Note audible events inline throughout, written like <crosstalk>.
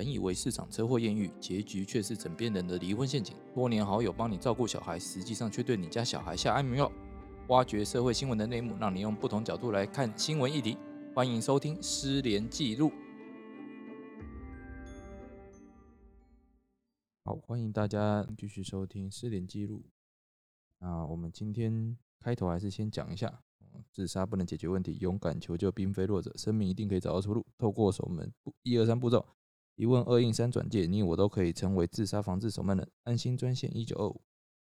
本以为市场车祸艳遇，结局却是枕边人的离婚陷阱。多年好友帮你照顾小孩，实际上却对你家小孩下安眠药。挖掘社会新闻的内幕，让你用不同角度来看新闻议题。欢迎收听《失联记录》。好，欢迎大家继续收听《失联记录》。那我们今天开头还是先讲一下，自杀不能解决问题，勇敢求救并非弱者，生命一定可以找到出路。透过守门一二三步骤，一问二应三转介，你我都可以成为自杀防治守门人。安心专线一九二五，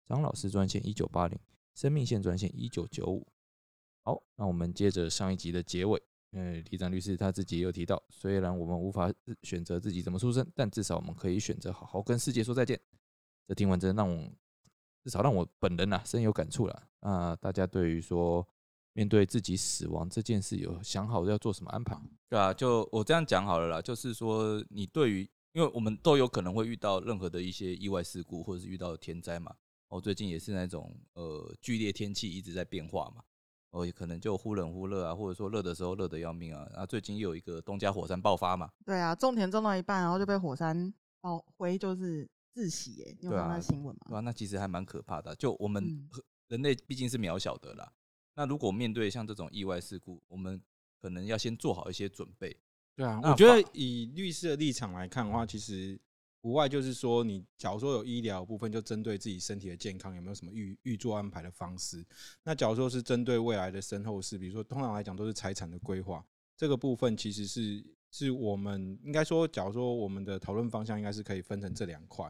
张老师专线一九八零，生命线专线一九九五。好，那我们接着上一集的结尾。嗯，李长律师他自己也有提到，虽然我们无法选择自己怎么出生，但至少我们可以选择好好跟世界说再见。这听完真的让我至少让我本人呐深有感触了。啊，大家对于说面对自己死亡这件事，有想好要做什么安排？对啊，就我这样讲好了啦，就是说你对于，因为我们都有可能会遇到任何的一些意外事故，或者是遇到天灾嘛。哦，最近也是那种呃剧烈天气一直在变化嘛。哦，可能就忽冷忽热啊，或者说热的时候热的要命啊。然后最近又有一个东加火山爆发嘛。对啊，种田种到一半，然后就被火山爆灰，就是窒息哎。你有看到新闻吗？对啊，那其实还蛮可怕的。就我们人类毕竟是渺小的啦。那如果面对像这种意外事故，我们可能要先做好一些准备。对啊，我觉得以律师的立场来看的话，其实。无外就是说，你假如说有医疗部分，就针对自己身体的健康有没有什么预预做安排的方式？那假如说是针对未来的身后事，比如说通常来讲都是财产的规划，这个部分其实是是我们应该说，假如说我们的讨论方向应该是可以分成这两块，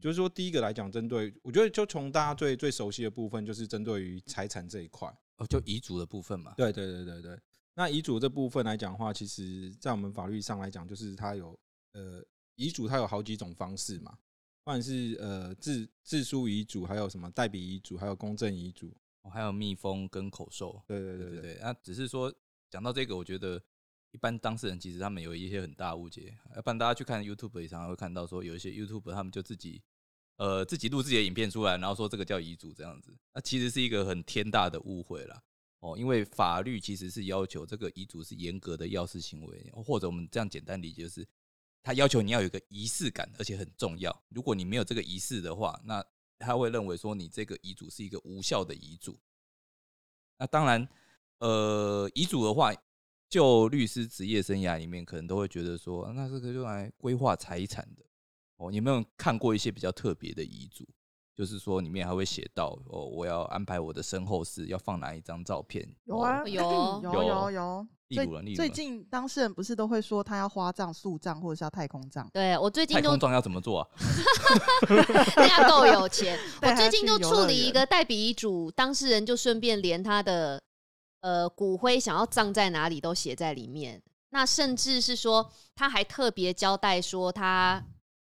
就是说第一个来讲，针对我觉得就从大家最最熟悉的部分，就是针对于财产这一块，哦，就遗嘱的部分嘛。对对对对对。那遗嘱这部分来讲的话，其实在我们法律上来讲，就是它有呃。遗嘱它有好几种方式嘛，不管是呃自自书遗嘱，还有什么代笔遗嘱，还有公证遗嘱，还有密封跟口授。对对对对对。那只是说讲到这个，我觉得一般当事人其实他们有一些很大误解。要不然大家去看 YouTube 也常常会看到说有一些 YouTube 他们就自己呃自己录自己的影片出来，然后说这个叫遗嘱这样子，那其实是一个很天大的误会啦。哦。因为法律其实是要求这个遗嘱是严格的要事行为，或者我们这样简单理解就是。他要求你要有一个仪式感，而且很重要。如果你没有这个仪式的话，那他会认为说你这个遗嘱是一个无效的遗嘱。那当然，呃，遗嘱的话，就律师职业生涯里面，可能都会觉得说，那这个用来规划财产的。哦，有没有看过一些比较特别的遗嘱？就是说里面还会写到，哦，我要安排我的身后事，要放哪一张照片？有啊，<laughs> 有有有有。最最近当事人不是都会说他要花葬、树葬或者是要太空葬？对我最近太空葬要怎么做啊？<laughs> 人家够有钱。<laughs> 我最近就处理一个代笔遗嘱，当事人就顺便连他的呃骨灰想要葬在哪里都写在里面。那甚至是说他还特别交代说，他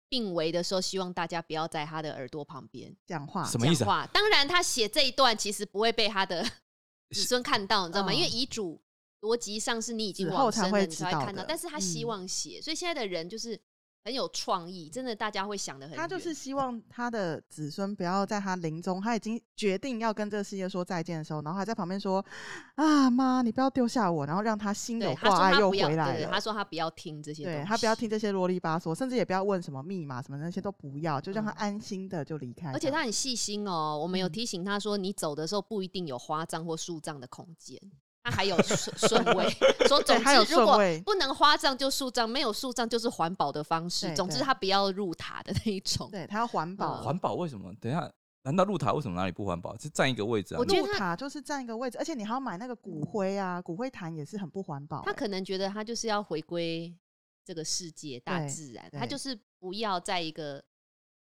病危的时候希望大家不要在他的耳朵旁边讲话。什么意思？当然，他写这一段其实不会被他的子孙看到，你知道吗？因为遗嘱。逻辑上是你已经往生了，你才会看到。但是他希望写，所以现在的人就是很有创意，真的，大家会想的很。他就是希望他的子孙不要在他临终，他已经决定要跟这个世界说再见的时候，然后还在旁边说：“啊妈，你不要丢下我。”然后让他心有挂碍又回来了。他说他不要听这些，对他不要听这些啰里吧嗦，甚至也不要问什么密码什么那些都不要，就让他安心的就离开。而且他很细心哦，我们有提醒他说，你走的时候不一定有花葬或树葬的空间。它还有顺顺位，<laughs> 说总之如果不能花葬就树葬，没有树葬就是环保的方式。总之他不要入塔的那一种。对他要环保，环保为什么？等一下，难道入塔为什么哪里不环保？是占一个位置啊？入塔就是占一个位置，而且你还要买那个骨灰啊，骨灰坛也是很不环保。他可能觉得他就是要回归这个世界大自然，他就是不要在一个。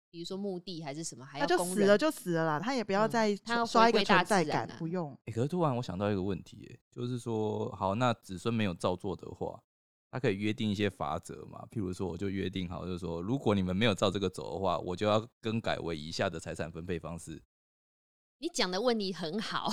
比如说墓地还是什么，还要就死了就死了啦，他也不要再他刷一个存在感，不用。可是突然我想到一个问题，就是说，好，那子孙没有照做的话，他可以约定一些法则嘛？譬如说，我就约定好，就是说，如果你们没有照这个走的话，我就要更改为以下的财产分配方式。你讲的问题很好，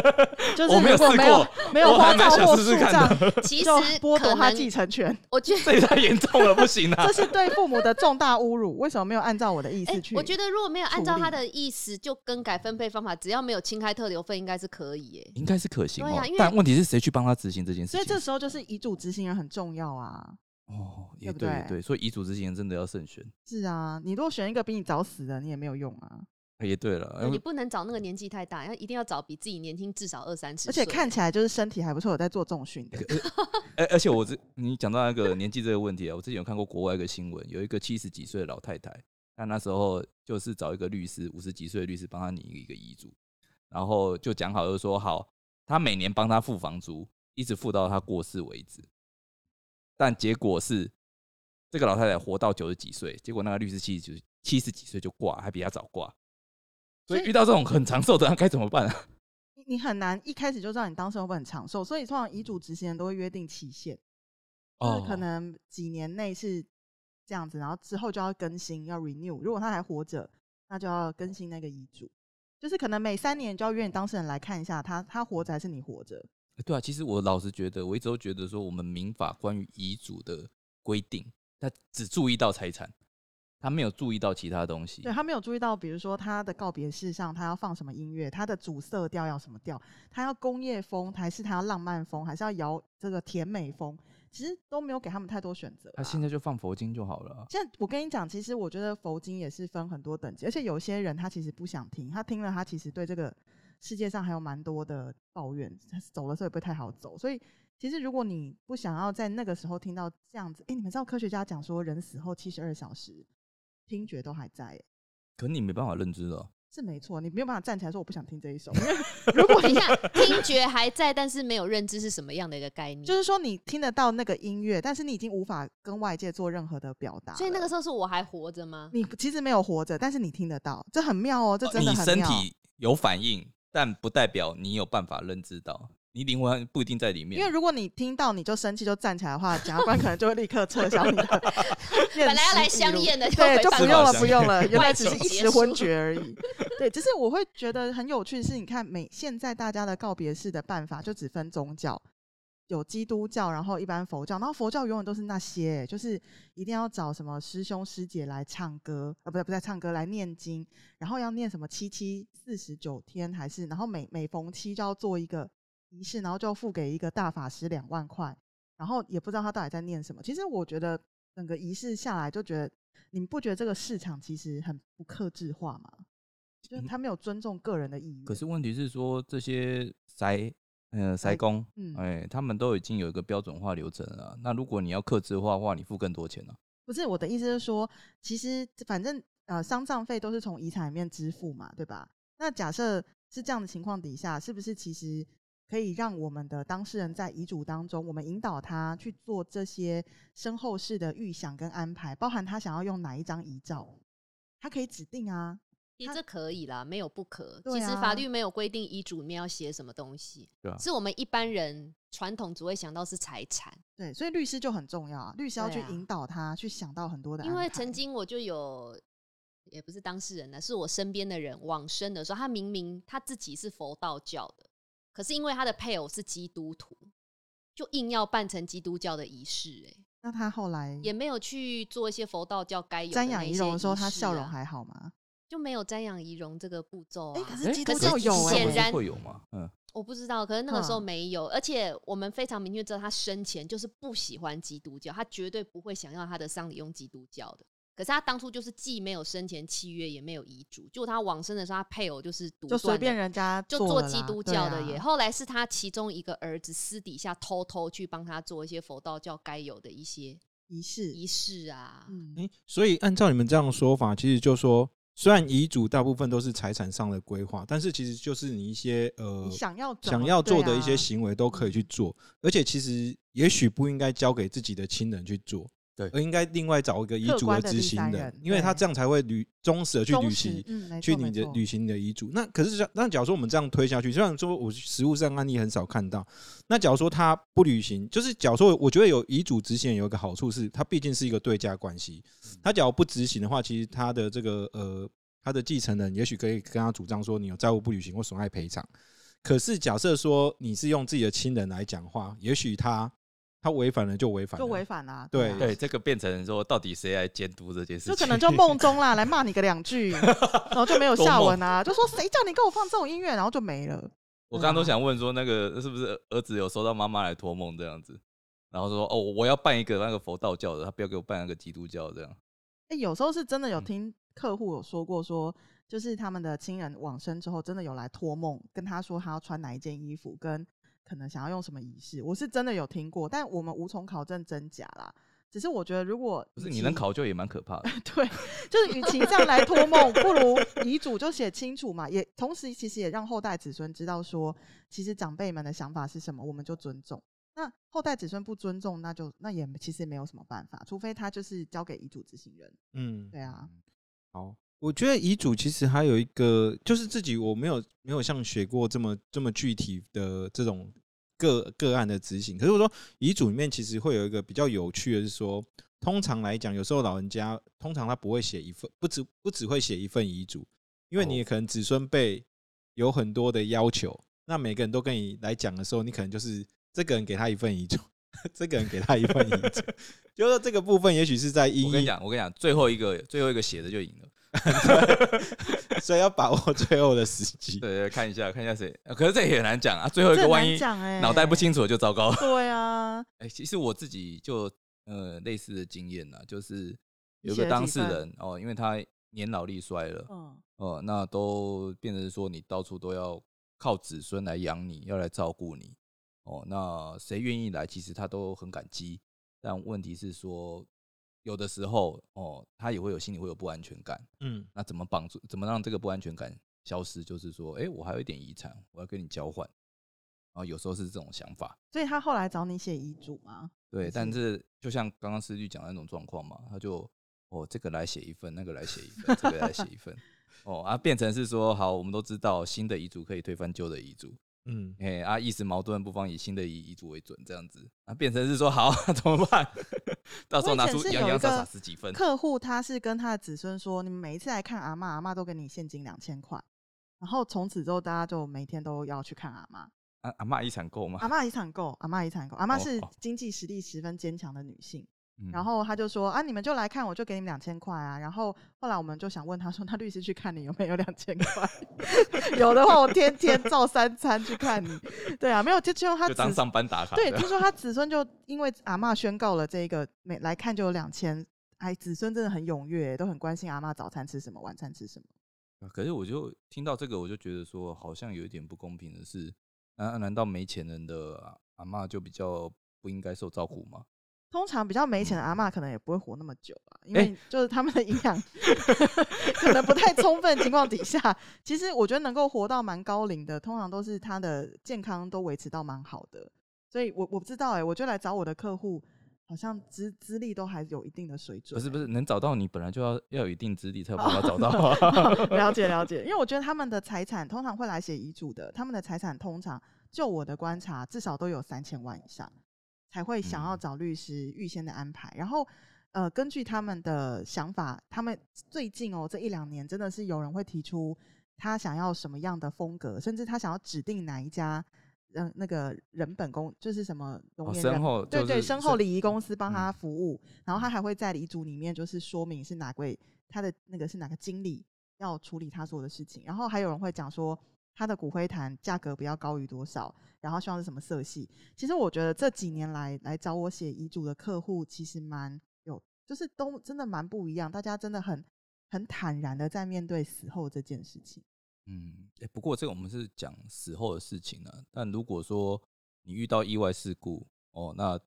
<laughs> 就是我没有试过，没有花照或树葬，其实剥夺他继承权。<laughs> 我觉得 <laughs> 这也太严重了，不行啊！这是对父母的重大侮辱。为什么没有按照我的意思去？我觉得如果没有按照他的意思就更改分配方法，只要没有侵开特留份，应该是可以。耶，应该是可行。对但问题是谁去帮他执行这件事？所以这时候就是遗嘱执行人很重要啊。哦，也对不对对对，所以遗嘱执行人真的要慎选。是啊，你如果选一个比你早死的，你也没有用啊。也对了，你不能找那个年纪太大，要一定要找比自己年轻至少二三十而，且看起来就是身体还不错，有在做重训的。而而且我这你讲到那个年纪这个问题啊，我之前有看过国外一个新闻，有一个七十几岁的老太太，她那时候就是找一个律师，五十几岁的律师帮她拟一个遗嘱，然后就讲好，就说好，她每年帮她付房租，一直付到她过世为止。但结果是，这个老太太活到九十几岁，结果那个律师七十几七十几岁就挂，还比她早挂。所以遇到这种很长寿的，那该怎么办啊？你你很难一开始就知道你当时会不会很长寿，所以通常遗嘱执行人都会约定期限，就是可哦能几年内是这样子，然后之后就要更新，要 renew。如果他还活着，那就要更新那个遗嘱，就是可能每三年就要约你当事人来看一下他他活着还是你活着。欸对啊，其实我老实觉得，我一直都觉得说，我们民法关于遗嘱的规定，它只注意到财产，他没有注意到其他东西。对他没有注意到，比如说他的告别式上他要放什么音乐，他的主色调要什么调，他要工业风还是他要浪漫风，还是要摇这个甜美风，其实都没有给他们太多选择啊。他现在就放佛经就好了啊。现在我跟你讲，其实我觉得佛经也是分很多等级，而且有些人他其实不想听，他听了他其实对这个世界上还有蛮多的抱怨，他走的时候也不会太好走。所以其实如果你不想要在那个时候听到这样子，哎、你们知道科学家讲说人死后七十二小时听觉都还在、诶可你没办法认知的啊。是没错，你没有办法站起来说我不想听这一首，因 <laughs> 为如果你等一下，听觉还在，但是没有认知是什么样的一个概念？就是说你听得到那个音乐，但是你已经无法跟外界做任何的表达，所以那个时候是我还活着吗？你其实没有活着，但是你听得到，这很妙哦，这真的你很妙。身体有反应，但不代表你有办法认知到，你灵魂不一定在里面。因为如果你听到你就生气就站起来的话，检察官可能就会立刻撤销你的 <laughs> 本来要来香艳的，对，就不用了，<laughs> 不用了，原来只是一时昏厥而已。对，只是我会觉得很有趣的是，你看每现在大家的告别式的办法就只分宗教，有基督教，然后一般佛教，然后佛教永远都是那些，就是一定要找什么师兄师姐来唱歌，呃，不对不是唱歌来念经，然后要念什么七七四十九天，还是然后每每逢七就要做一个仪式，然后就付给一个大法师两万块，然后也不知道他到底在念什么。其实我觉得整个仪式下来，就觉得你们不觉得这个市场其实很不克制化吗？就是他没有尊重个人的意愿。可是问题是说，这些塞嗯塞工，嗯哎、他们都已经有一个标准化流程了啊。那如果你要克制化的话，你付更多钱呢、啊不是我的意思是说，其实反正呃丧葬费都是从遗产里面支付嘛，对吧？那假设是这样的情况底下，是不是其实可以让我们的当事人在遗嘱当中，我们引导他去做这些身后事的预想跟安排，包含他想要用哪一张遗照，他可以指定啊。他其实这可以啦，没有不可。对其实法啊律没有规定遗嘱里面要写什么东西，是我们一般人传统只会想到是财产。对，所以律师就很重要啊，律师要去引导他去想到很多的。因为曾经我就有，也不是当事人呢，是我身边的人往生的时候，他明明他自己是佛道教的，可是因为他的配偶是基督徒，就硬要办成基督教的仪式、欸，那他后来也没有去做一些佛道教该有的瞻仰仪容的时候，他笑容啊还好吗？就没有瞻仰仪容这个步骤哎、啊。可是基可督是教有哎、显然会有吗？嗯，我不知道，可是那个时候哼没有，而且我们非常明确知道他生前就是不喜欢基督教，他绝对不会想要他的丧礼用基督教的。可是他当初就是既没有生前契约，也没有遗嘱，就他往生的时候，他配偶就是独就随便人家就做基督教的耶。后来是他其中一个儿子私底下偷偷去帮他做一些佛道教该有的一些仪式，仪式啊。嗯，诶所以按照你们这样的说法，其实就说，虽然遗嘱大部分都是财产上的规划，但是其实就是你一些呃你想要怎想要做的一些行为都可以去做，而且其实也许不应该交给自己的亲人去做，对。而应该另外找一个遗客嘱观的第执行人，因为他对这样才会履忠实的去履行。嗯，去你的履行你的遗嘱，那可是那假如说我们这样推下去，虽然说我实物上案例很少看到，那假如说他不履行，就是假如说我觉得有遗嘱执行有一个好处是，它毕竟是一个对价关系，他假如不执行的话，其实他的这个呃他的继承人也许可以跟他主张说你有债务不履行或损害赔偿，可是假设说你是用自己的亲人来讲话，也许他他违反了就违反了，就违反啦，对啊对，这个变成说到底谁来监督这件事情？就可能就梦中啦，来骂你个两句，<laughs> 然后就没有下文啊，就说谁叫你给我放这种音乐，然后就没了。我刚刚都想问说，那个是不是儿子有收到妈妈来托梦这样子？然后说哦，我要办一个那个佛道教的，他不要给我办那个基督教这样。哎、有时候是真的有嗯听客户有说过说，就是他们的亲人往生之后，真的有来托梦跟他说他要穿哪一件衣服，跟可能想要用什么仪式，我是真的有听过，但我们无从考证真假啦。只是我觉得，如果不是你能考究也蛮可怕的。<laughs> 对，就是与其这样来托梦，不如遗嘱就写清楚嘛。也同时，其实也让后代子孙知道说，其实长辈们的想法是什么，我们就尊重。那后代子孙不尊重，那就那也其实没有什么办法，除非他就是交给遗嘱执行人。嗯，对啊，好，我觉得遗嘱其实还有一个，就是自己我没有没有像学过这么这么具体的这种个个案的执行。可是我说遗嘱里面其实会有一个比较有趣的是说，通常来讲，有时候老人家通常他不会写一份，不只不只会写一份遗嘱，因为你可能子孙辈有很多的要求，那每个人都跟你来讲的时候，你可能就是这个人给他一份遗嘱。这个人给他一份遗嘱，<laughs> 就是说这个部分也许是在一一我跟你讲，我跟你讲，最后一个最后一个写的就赢了。<laughs> 所以要把握最后的时机。对对，看一下看一下谁，呃可是这也很难讲啊。最后一个万一讲哎、脑袋不。清楚就糟糕。<laughs> 对啊，<laughs> 哎、其实我自己就呃类似的经验呐，就是有个当事人哦，因为他年老力衰了，嗯，哦，那都变成说你到处都要靠子孙来养你，要来照顾你，哦，那谁愿意来，其实他都很感激。但问题是说，有的时候哦，他也会有心里会有不安全感。嗯那怎么帮助？怎么让这个不安全感消失？就是说，哎、我还有一点遗产，我要跟你交换。然后有时候是这种想法，所以他后来找你写遗嘱吗？对。但是是就像刚刚思律讲的那种状况嘛，他就哦，这个来写一份，那个来写一份，这个来写一份，<laughs> 哦啊，变成是说，好，我们都知道新的遗嘱可以推翻旧的遗嘱，嗯，哎啊，意思矛盾不妨以新的遗遗嘱为准，这样子啊，变成是说，好，<laughs> 怎么办？到时候拿出洋洋洒洒十几份，客户他是跟他的子孙说，你们每一次来看阿妈，阿妈都给你现金两千块，然后从此之后大家就每天都要去看阿妈。啊阿妈遗产够吗？阿妈遗产够，阿妈遗产够，阿妈是哦经济实力十分坚强的女性。嗯然后他就说啊，你们就来看，我就给你们两千块啊。然后后来我们就想问他说，那律师去看你有没有两千块？<laughs> 有的话，我天天照三餐去看你。对啊，没有就就用他子就当上班打卡对，听说他子孙就因为阿嬷宣告了这个，每来看就有两千。哎，子孙真的很踊跃，都很关心阿嬷早餐吃什么，晚餐吃什么。啊可是我就听到这个，我就觉得说，好像有一点不公平的是，难难道没钱人的阿阿嬷就比较不应该受照顾吗？通常比较没嗯钱的阿嬷可能也不会活那么久啊，因哎为就是他们的营养 <laughs> 可能不太充分情况底下，其实我觉得能够活到蛮高龄的，通常都是他的健康都维持到蛮好的。所以我我不知道哎、我就来找我的客户，好像资资历都还有一定的水准、是，不是不是，能找到你本来就要要有一定资历才有办法找到啊。<laughs> 了解了解，因为我觉得他们的财产通常会来写遗嘱的，他们的财产通常就我的观察，至少都有三千万以上，才会想要嗯找律师预先的安排。然后，呃，根据他们的想法，他们最近哦这一两年真的是有人会提出他想要什么样的风格，甚至他想要指定哪一家。嗯，那个人本公就是什么身后对对，身后礼仪公司帮嗯他服务，然后他还会在遗嘱里面就是说明是哪位他的那个是哪个经理要处理他所有的事情，然后还有人会讲说他的骨灰坛价格不要高于多少，然后希望是什么色系。其实我觉得这几年来来找我写遗嘱的客户，其实蛮有，就是都真的蛮不一样，大家真的很很坦然的在面对死后这件事情。嗯，哎、不过这个我们是讲死后的事情呢、但如果说你遇到意外事故，哦，那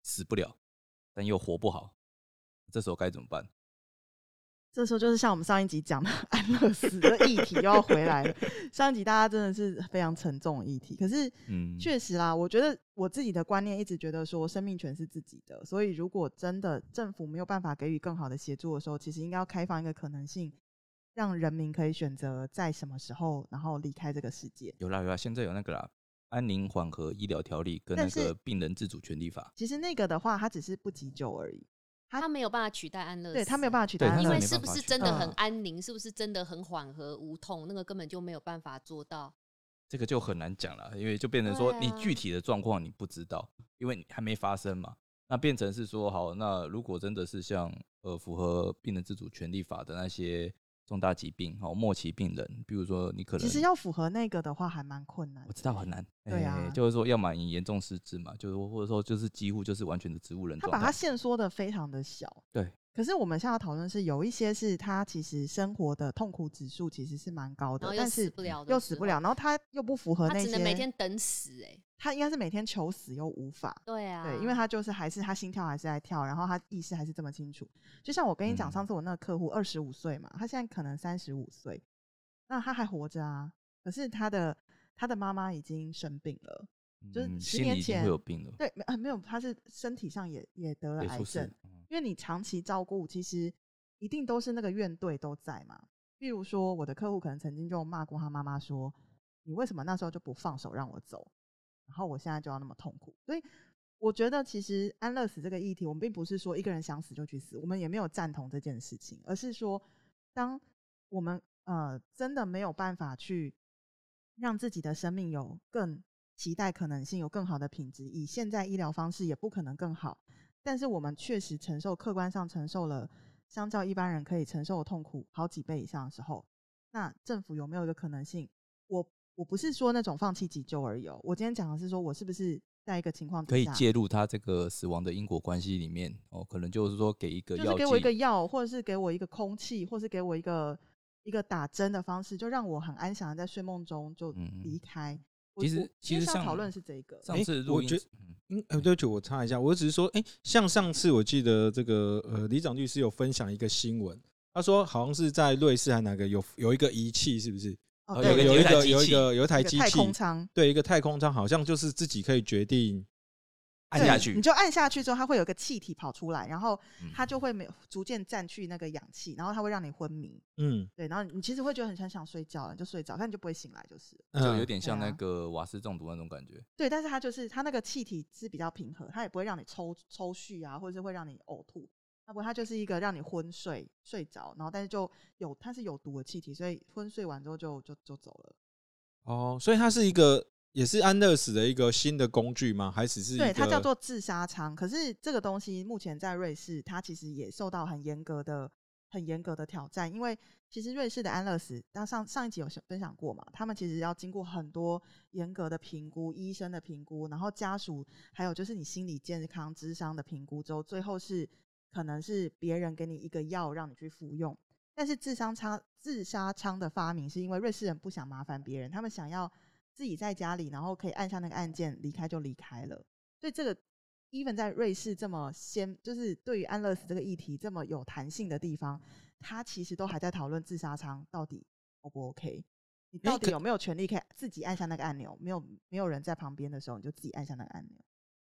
死不了，但又活不好，这时候该怎么办？这时候就是像我们上一集讲的 <laughs> 安乐死的议题又要回来了。上一集大家真的是非常沉重的议题，可是嗯，确实啦，我觉得我自己的观念一直觉得说生命权是自己的，所以如果真的政府没有办法给予更好的协助的时候，其实应该要开放一个可能性，让人民可以选择在什么时候然后离开这个世界。有啦有啦，现在有那个啦，安宁缓和医疗条例跟那个病人自主权利法，其实那个的话，它只是不急救而已，他他没有办法取代安乐死，对他没有办法取代安乐死因为是不是真的很嗯安宁，是不是真的很缓和无痛，那个根本就没有办法做到。这个就很难讲了，因为就变成说你具体的状况你不知道，因为你还没发生嘛。那变成是说，好，那如果真的是像呃符合病人自主权利法的那些重大疾病哦，末期病人，比如说你可能其实要符合那个的话还蛮困难我。知道很难，对啊哎就是说要么你严重失智嘛，就是或者说就是几乎就是完全的植物人。他把它限缩的非常的小。对。可是我们现在要讨论是有一些是他其实生活的痛苦指数其实是蛮高的然后，又但是死不了的又死不了，然后他又不符合那些他只，能每天等死哎、他应该是每天求死又无法。对啊，对，因为他就是还是他心跳还是在跳，然后他意识还是这么清楚。就像我跟你讲，嗯上次我那个客户二十五岁嘛，他现在可能三十五岁，那他还活着啊。可是他的他的妈妈已经生病了，就是嗯十年心里已经前会有病了，对，没呃没有，他是身体上也也得了癌症因为你长期照顾，其实一定都是那个怨怼都在嘛。比如说，我的客户可能曾经就骂过他妈妈说：“你为什么那时候就不放手让我走？然后我现在就要那么痛苦。”所以我觉得，其实安乐死这个议题，我们并不是说一个人想死就去死，我们也没有赞同这件事情，而是说，当我们呃真的没有办法去让自己的生命有更期待可能性，有更好的品质，以现在医疗方式也不可能更好。但是我们确实承受客观上承受了相较一般人可以承受的痛苦好几倍以上的时候，那政府有没有一个可能性？我我不是说那种放弃急救而已哦，我今天讲的是说我是不是在一个情况底下可以介入他这个死亡的因果关系里面哦，可能就是说给一个药就是给我一个，药，或者是给我一个空气，或是给我一个一个打针的方式，就让我很安详的在睡梦中就嗯离开。我其实其实像今天想讨论是这个，上诶次录音我觉嗯对不起，我插一下，我只是说，哎、像上次我记得这个呃，李长律师有分享一个新闻，他说好像是在瑞士还哪个有有一个仪器，是不是？哦有有一个有一个有一个有一台机器太空器，舱对，一个太空舱，好像就是自己可以决定按下去你，就按下去之后，它会有个气体跑出来，然后嗯它就会没有逐渐占据那个氧气，然后它会让你昏迷。嗯对，然后你其实会觉得很想想睡觉，了就睡着，但你就不会醒来，就是了。就有嗯点像那个瓦斯中毒那种感觉。对，但是它就是它那个气体是比较平和，它也不会让你抽抽搐啊，或者是会让你呕吐。它不会，它就是一个让你昏睡睡着，然后但是就有它是有毒的气体，所以昏睡完之后就就就走了。哦，所以它是一个也是安乐死的一个新的工具吗？还只是对，它叫做自杀舱。可是这个东西目前在瑞士，它其实也受到很严格的、很严格的挑战，因为其实瑞士的安乐死，当上上一集有分享过嘛，他们其实要经过很多严格的评估，医生的评估，然后家属还有就是你心理健康、智商的评估之后，最后是可能是别人给你一个药让你去服用。但是自杀舱自杀舱的发明是因为瑞士人不想麻烦别人，他们想要自己在家里，然后可以按下那个按键离开就离开了。所以这个 even 在瑞士这么先，就是对于安乐死这个议题这么有弹性的地方，他其实都还在讨论自杀舱到底 O 不 OK？你到底有没有权利可以自己按下那个按钮？没有没有人在旁边的时候，你就自己按下那个按钮。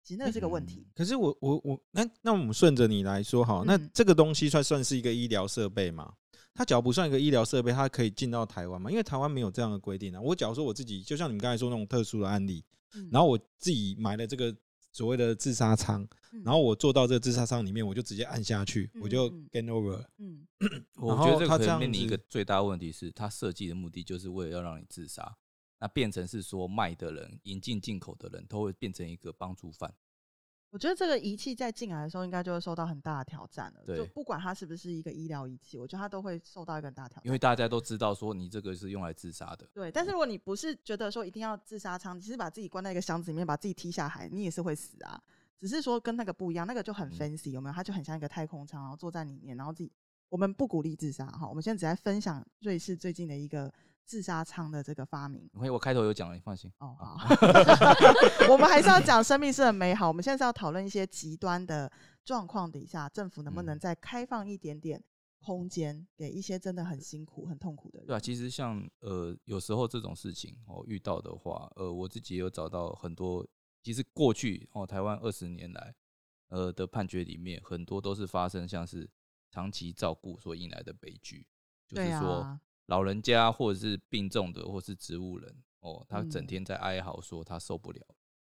其实那个是个问题。可是我我我那那我们顺着你来说好，那嗯这个东西算算是一个医疗设备吗？它只要不算一个医疗设备，它可以进到台湾吗？因为台湾没有这样的规定啊。我假如说我自己，就像你们刚才说那种特殊的案例，嗯然后我自己买了这个所谓的自杀舱，嗯然后我坐到这个自杀舱里面，我就直接按下去，我就嗯 game over。嗯，我觉得这个可他这样能面临一个最大问题是，它设计的目的就是为了要让你自杀，那变成是说卖的人、引进进口的人都会变成一个帮助犯。我觉得这个仪器在进来的时候，应该就会受到很大的挑战了。就不管它是不是一个医疗仪器，我觉得它都会受到一个很大挑战。因为大家都知道说你这个是用来自杀的，对，但是如果你不是觉得说一定要自杀舱，你是把自己关在一个箱子里面，把自己踢下海，你也是会死啊。只是说跟那个不一样，那个就很嗯 fancy，、有没有？它就很像一个太空舱，然后坐在里面，然后自己。我们不鼓励自杀哈，我们现在只在分享瑞士最近的一个自杀舱的这个发明。因为我开头有讲了，你放心。哦，好好，<laughs> 我们还是要讲生命是很美好。我们现在是要讨论一些极端的状况底下，政府能不能嗯再开放一点点空间，给一些真的很辛苦、很痛苦的人？对啊，其实像呃有时候这种事情哦遇到的话，呃我自己也有找到很多，其实过去哦台湾二十年来呃的判决里面，很多都是发生像是长期照顾所引来的悲剧，就是对说啊，老人家或者是病重的或是植物人哦，他整嗯天在哀嚎说他受不了，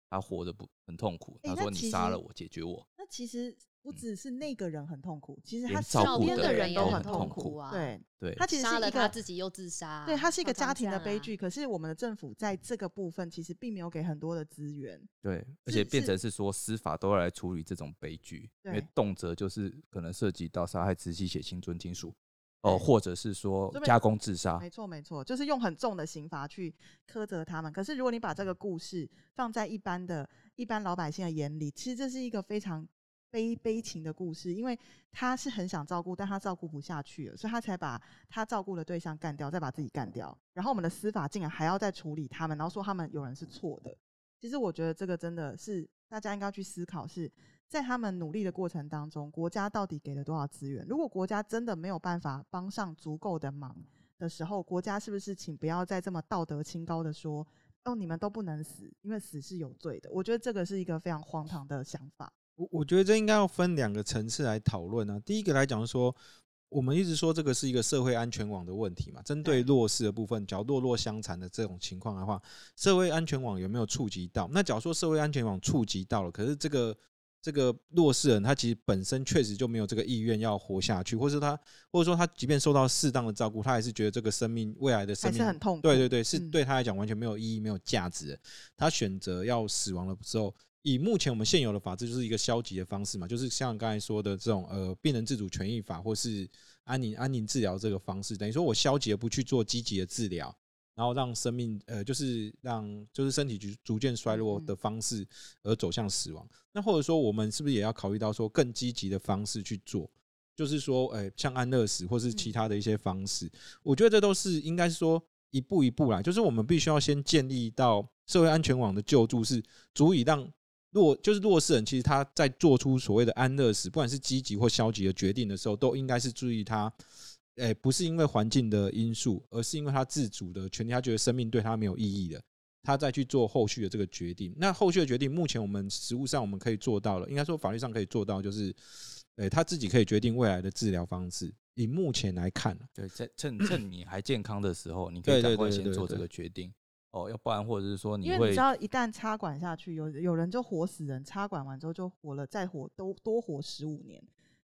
他活得不很痛苦，他说你杀了我解决我，那其实不只是那个人很痛苦，其实他照顾的身边人人也很都很痛痛苦啊对，对，他其实杀了是一个他自己又自杀，对，他是一个家庭的悲剧。可是我们的政府在这个部分其实并没有给很多的资源。对，而且变成是说司法都要来处理这种悲剧，因为动辄就是可能涉及到杀害直系血亲尊亲属，哦，或者是说加工自杀，没错，没错，就是用很重的刑罚去苛责他们。可是如果你把这个故事放在一般的、一般老百姓的眼里，其实这是一个非常悲悲情的故事，因为他是很想照顾，但他照顾不下去了，所以他才把他照顾的对象干掉，再把自己干掉。然后我们的司法竟然还要再处理他们，然后说他们有人是错的。其实我觉得这个真的是大家应该去思考是，在他们努力的过程当中，国家到底给了多少资源？如果国家真的没有办法帮上足够的忙的时候，国家是不是请不要再这么道德清高的说，哦，你们都不能死，因为死是有罪的？我觉得这个是一个非常荒唐的想法。我我觉得这应该要分两个层次来讨论啊。第一个来讲说，我们一直说这个是一个社会安全网的问题嘛，针对对弱势的部分，假如弱弱相残的这种情况的话，社会安全网有没有触及到？那假如说社会安全网触及到了，可是这个这个弱势人他其实本身确实就没有这个意愿要活下去，或是他或者说他即便受到适当的照顾，他还是觉得这个生命未来的生命是很痛苦。对对对，是嗯对他来讲完全没有意义、没有价值的。他选择要死亡的时候，以目前我们现有的法制，就是一个消极的方式嘛，就是像刚才说的这种呃病人自主权益法，或是安宁安宁治疗这个方式，等于说我消极的不去做积极的治疗，然后让生命呃就是让就是身体逐逐渐衰弱嗯的方式而走向死亡。那或者说我们是不是也要考虑到说更积极的方式去做？就是说，呃，像安乐死或是其他的一些方式，我觉得这都是应该是说一步一步来，就是我们必须要先建立到社会安全网的救助是足以让弱就是弱势人，其实他在做出所谓的安乐死，不管是积极或消极的决定的时候，都应该是注意他，诶、不是因为环境的因素，而是因为他自主的权利，他觉得生命对他没有意义的。他再去做后续的这个决定，那后续的决定，目前我们实务上我们可以做到了，应该说法律上可以做到，就是，诶、他自己可以决定未来的治疗方式。以目前来看，对，在趁趁你还健康的时候，你可以对对赶快先做这个决定哦，要不然或者是说你因为你知道，一旦插管下去，有有人就活死人，插管完之后就活了，再活都多活十五年。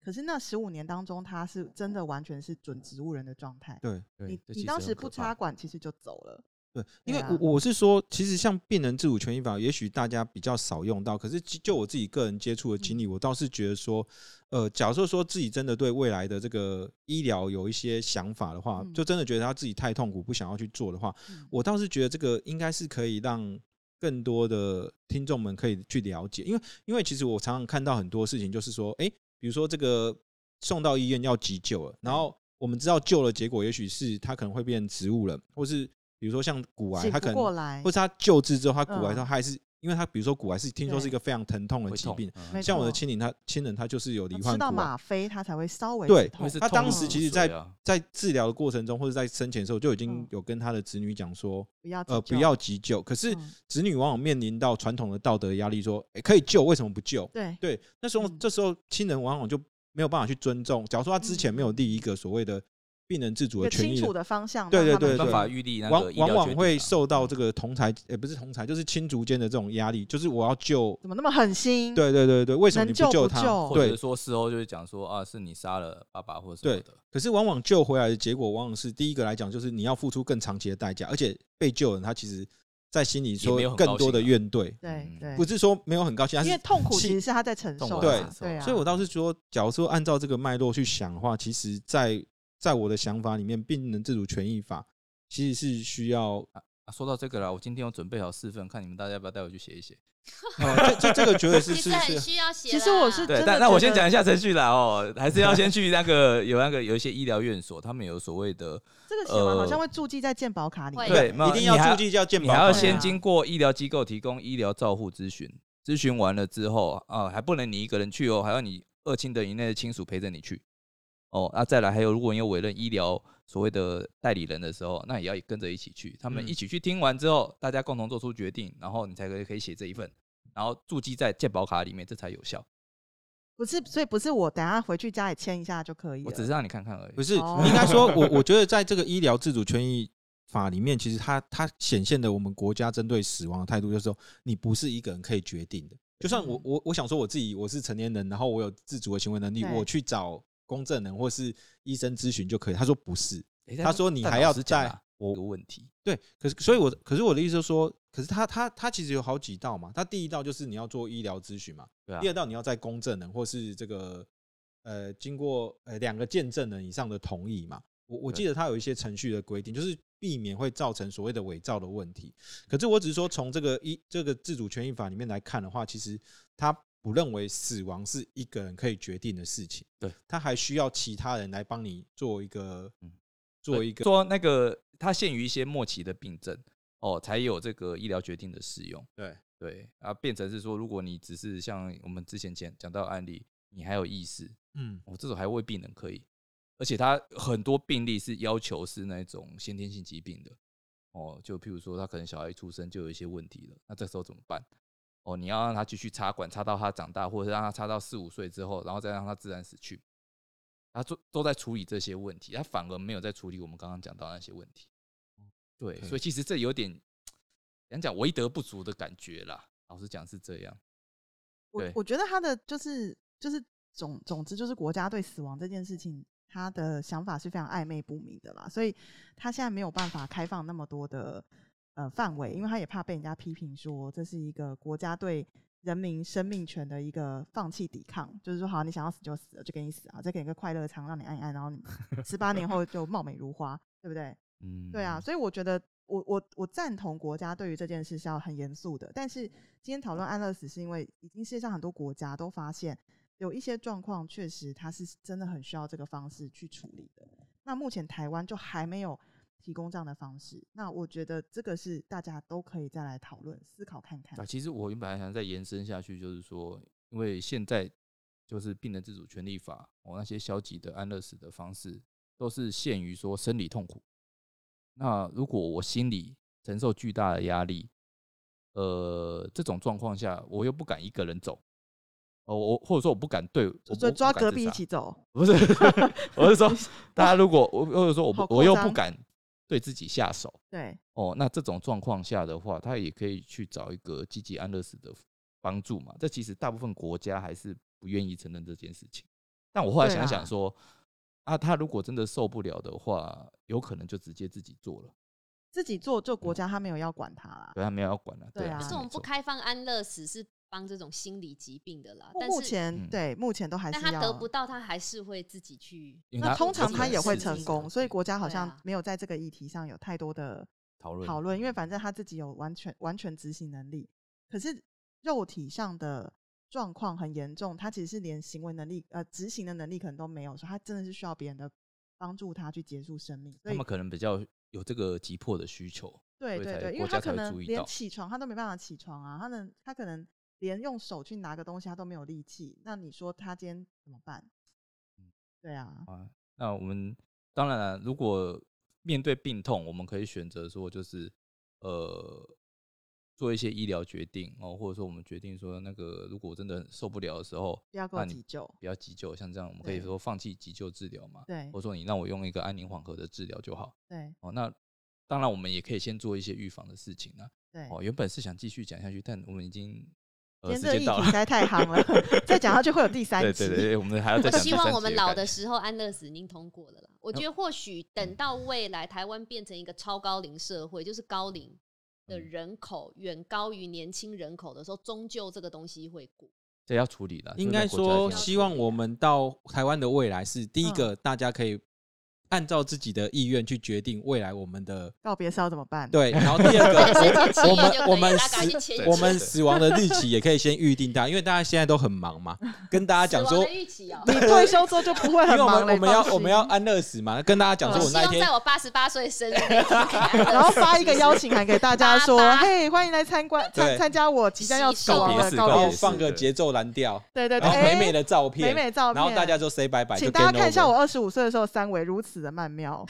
可是那十五年当中，他是真的完全是准植物人的状态。对你你当时不插管，其实就走了。对，因为我我是说，其实像病人自主权益法，也许大家比较少用到，可是就就我自己个人接触的经历，我倒是觉得说，呃，假设说自己真的对未来的这个医疗有一些想法的话，嗯就真的觉得他自己太痛苦，不想要去做的话，嗯我倒是觉得这个应该是可以让更多的听众们可以去了解，因为因为其实我常常看到很多事情，就是说，诶，比如说这个送到医院要急救了，然后我们知道救了，结果也许是他可能会变植物人，或是比如说像骨癌，他可能或，是他救治之后，他骨癌之后他还是。因为他比如说骨癌是听说是一对个非常疼痛的疾病，嗯。像我的亲人他亲人他就是有罹吃到患骨癌，吗？啡，他才会稍微对他当时其实在在治疗的过程中或者在生前的时候就已经嗯。有跟他的子女讲说，不要呃，急救不要急救。可是嗯。子女往往面临到传统的道德压力，说，诶可以救，为什么不救？对。对，那时候嗯。这时候亲人往往就没有办法去尊重。假如说他之前没有立一个所谓的病人自主的权益的，的方向，对对对让他们没办法预立那往个医往往会受到这个同才，也不是同才，就是亲族间的这种压力，就是我要救。怎么那么狠心？对对对对，为什么你救他？不救？或者说事后就是讲说啊，是你杀了爸爸或者什么对。的，可是往往救回来的结果，往往是第一个来讲，就是你要付出更长期的代价，而且被救人他其实在心里说更多的怨怼，对嗯。对，不是说没有很高兴，因为痛苦其实是他在承受对。对啊，所以我倒是说，假如说按照这个脉络去想的话，其实在，在我的想法里面，病人自主权益法其实是需要，啊说到这个啦，我今天有准备好四份，看你们大家要不要带我去写一写。<laughs> 呃，这这这个绝对是 <laughs> 其实很是是，需要写。其实我是对，真的但那我先讲一下程序啦哦，还是要先去那个有那个有一些医疗院所，他们有所谓的，这个写完好呃像会注记在健保卡里面。对一定要注记叫健保卡，你还要先经过医疗机构提供医疗照护咨询，咨询完了之后啊，还不能你一个人去哦，还要你二亲等以内的亲属陪着你去。哦，那、再来还有，如果你有委任医疗所谓的代理人的时候，那也要跟着一起去。他们嗯一起去听完之后，大家共同做出决定，然后你才可以可以写这一份，然后注记在健保卡里面，这才有效。不是，所以不是我等下回去家里签一下就可以。我只是让你看看而已。不是哦应该说，<laughs> 我我觉得在这个医疗自主权益法里面，其实它它显现的我们国家针对死亡的态度，就是说你不是一个人可以决定的。就算我嗯我我想说我自己我是成年人，然后我有自主的行为能力，对我去找公证人或是医生咨询就可以。他说不是，诶他说你但还要在我问题，对，可是所以我，可是我的意思就是说，可是他他他其实有好几道嘛。他第一道就是你要做医疗咨询嘛，对啊第，二道你要在公证人或是这个呃经过呃两个见证人以上的同意嘛。我我对记得他有一些程序的规定，就是避免会造成所谓的伪造的问题。可是我只是说从这个一这个自主权益法里面来看的话，其实他不认为死亡是一个人可以决定的事情，对，他还需要其他人来帮你做一个嗯做一个说那个它限于一些末期的病症哦，才有这个医疗决定的适用。对。对啊，变成是说，如果你只是像我们之前讲讲到的案例，你还有意识，嗯。哦，这种还未必能可以，而且他很多病例是要求是那种先天性疾病的，哦，就譬如说他可能小孩一出生就有一些问题了，那这时候怎么办？哦，你要让他继续插管，插到他长大，或者是让他插到四五岁之后，然后再让他自然死去，他都都在处理这些问题，他反而没有在处理我们刚刚讲到那些问题。对所以其实这有点讲讲为德不足的感觉啦。老实讲是这样。对我我觉得他的就是就是总总之就是国家对死亡这件事情，他的想法是非常暧昧不明的啦，所以他现在没有办法开放那么多的呃范围，因为他也怕被人家批评说这是一个国家对人民生命权的一个放弃抵抗，就是说好你想要死就死了，就给你死啊，再给你个快乐舱让你按一按，然后你 <laughs> 十八年后就貌美如花，对不对？嗯，对啊，所以我觉得我我我赞同国家对于这件事是要很严肃的。但是今天讨论安乐死，是因为已经世界上很多国家都发现有一些状况确实它是真的很需要这个方式去处理的。那目前台湾就还没有提供这样的方式。那我觉得这个是大家都可以再来讨论思考看看啊，。其实我原本还想再延伸下去，就是说，因为现在就是病人自主权利法，哦，那些消极的安乐死的方式，都是限于说生理痛苦。那如果我心里承受巨大的压力，呃，这种状况下，我又不敢一个人走，哦，我或者说我不敢对，我就抓隔壁一起走，不是，<laughs> 我是说，<laughs> 大家如果我或者说我不我又不敢对自己下手，对，哦，那这种状况下的话，他也可以去找一个积极安乐死的帮助嘛。这其实大部分国家还是不愿意承认这件事情。但我后来想想说，啊，他如果真的受不了的话，有可能就直接自己做了，自己做就国家他没有要管他啦。对他没有要管了。啊，对啊可是我们不开放安乐死是帮这种心理疾病的啦，但目前对目前都还是要但他得不到，他还是会自己去。因为那通常他也会成功，所以国家好对啊像没有在这个议题上有太多的讨论讨论，因为反正他自己有完全完全执行能力。可是肉体上的状况很严重，他其实是连行为能力呃执行的能力可能都没有，所以他真的是需要别人的帮助他去结束生命。所以他们可能比较有这个急迫的需求。所以才对对对，因为国家才他可能连会注意到起床他都没办法起床啊，他能他可能连用手去拿个东西他都没有力气，那你说他今天怎么办嗯？对啊，啊，那我们当然了，如果面对病痛，我们可以选择说，就是呃，做一些医疗决定哦，或者说我们决定说，那个如果真的受不了的时候，不要急救。不要急救，像这样，我们可以对说放弃急救治疗嘛，对或者说你让我用一个安宁缓和的治疗就好对哦。那当然，我们也可以先做一些预防的事情啊。对，哦，原本是想继续讲下去，但我们已经呃今天这个议题实，在太夯了，<laughs> 再讲下去会有第三集。对对对，我们还要再我讲第三集。希望我们老的时候安乐死已经通过了啦。我觉得或许嗯等到未来台湾变成一个超高龄社会，就是高龄的嗯人口远高于年轻人口的时候，终究这个东西会过。这要处理了。应该说，希望我们到台湾的未来是第一嗯个，大家可以按照自己的意愿去决定未来我们的告别是要怎么办？对，然后 <laughs> 第二个，<laughs> 我们我们死我们死亡的日期也可以先预定大，因为大家现在都很忙嘛，<laughs> 跟大家讲说。你退休之后就不会因为我很忙了。们我们要我们要安乐死嘛，跟大家讲说我那一天在我八十八岁生日然后发一个邀请函给大家说八：“八嘿，欢迎来参观参参加我即将要死亡的告别式告别式。告别式放个节奏蓝调，对对对，然后美美哎的照片，美美照片，然后大家就 say 拜拜，就请大家看一下我二十五岁的时候三围如此的曼妙。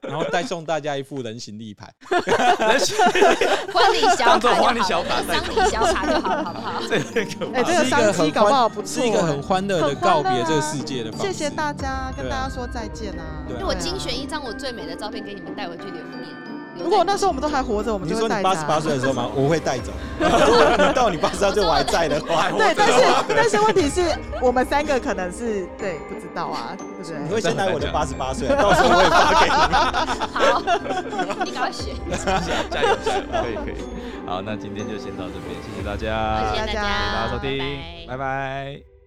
然后再送大家一副人形立牌。<laughs> 婚礼小当做卡就好了，婚礼小卡带走丧礼小卡就好了，好不好？这 <laughs> 个哎，这个商机搞不好不错，是一个很欢乐的告别这个啊世界的方式。谢谢大家，跟对啊大家说再见啊！对啊因为我精选一张我最美的照片给你们带回去留念。留如果那时候我们都还活着，我们就会带着啊。说你八十八岁的时候吗？<laughs> 我会带走。如果你到你八十八岁我还在的话，对，但是但是问题是我们三个可能是对不知道啊，对不对？你会先来我的八十八岁，<laughs> 到时候我也发给你。好，你赶快选，<laughs> 加油加油，可以可以。好，那今天就先到这边，谢谢大家，谢谢大谢谢大家。谢谢大家收听，拜拜。拜拜